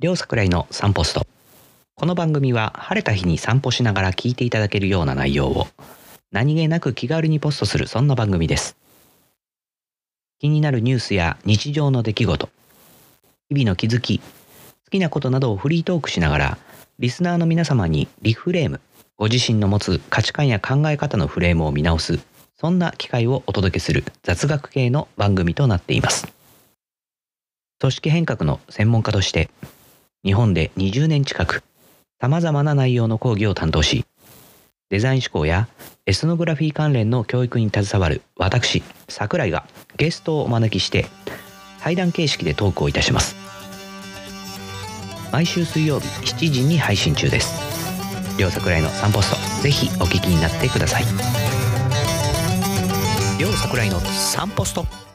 両桜井の散歩スト。この番組は晴れた日に散歩しながら聞いていただけるような内容を何気なく気軽にポストするそんな番組です。気になるニュースや日常の出来事日々の気づき好きなことなどをフリートークしながらリスナーの皆様にリフレームご自身の持つ価値観や考え方のフレームを見直すそんな機会をお届けする雑学系の番組となっています。組織変革の専門家として日本で20年近く様々な内容の講義を担当しデザイン思考やエスノグラフィー関連の教育に携わる私桜井がゲストをお招きして対談形式でトークをいたします。毎週水曜日7時に配信中です。両桜井の散歩ストぜひお聞きになってください。両桜井の散歩スト。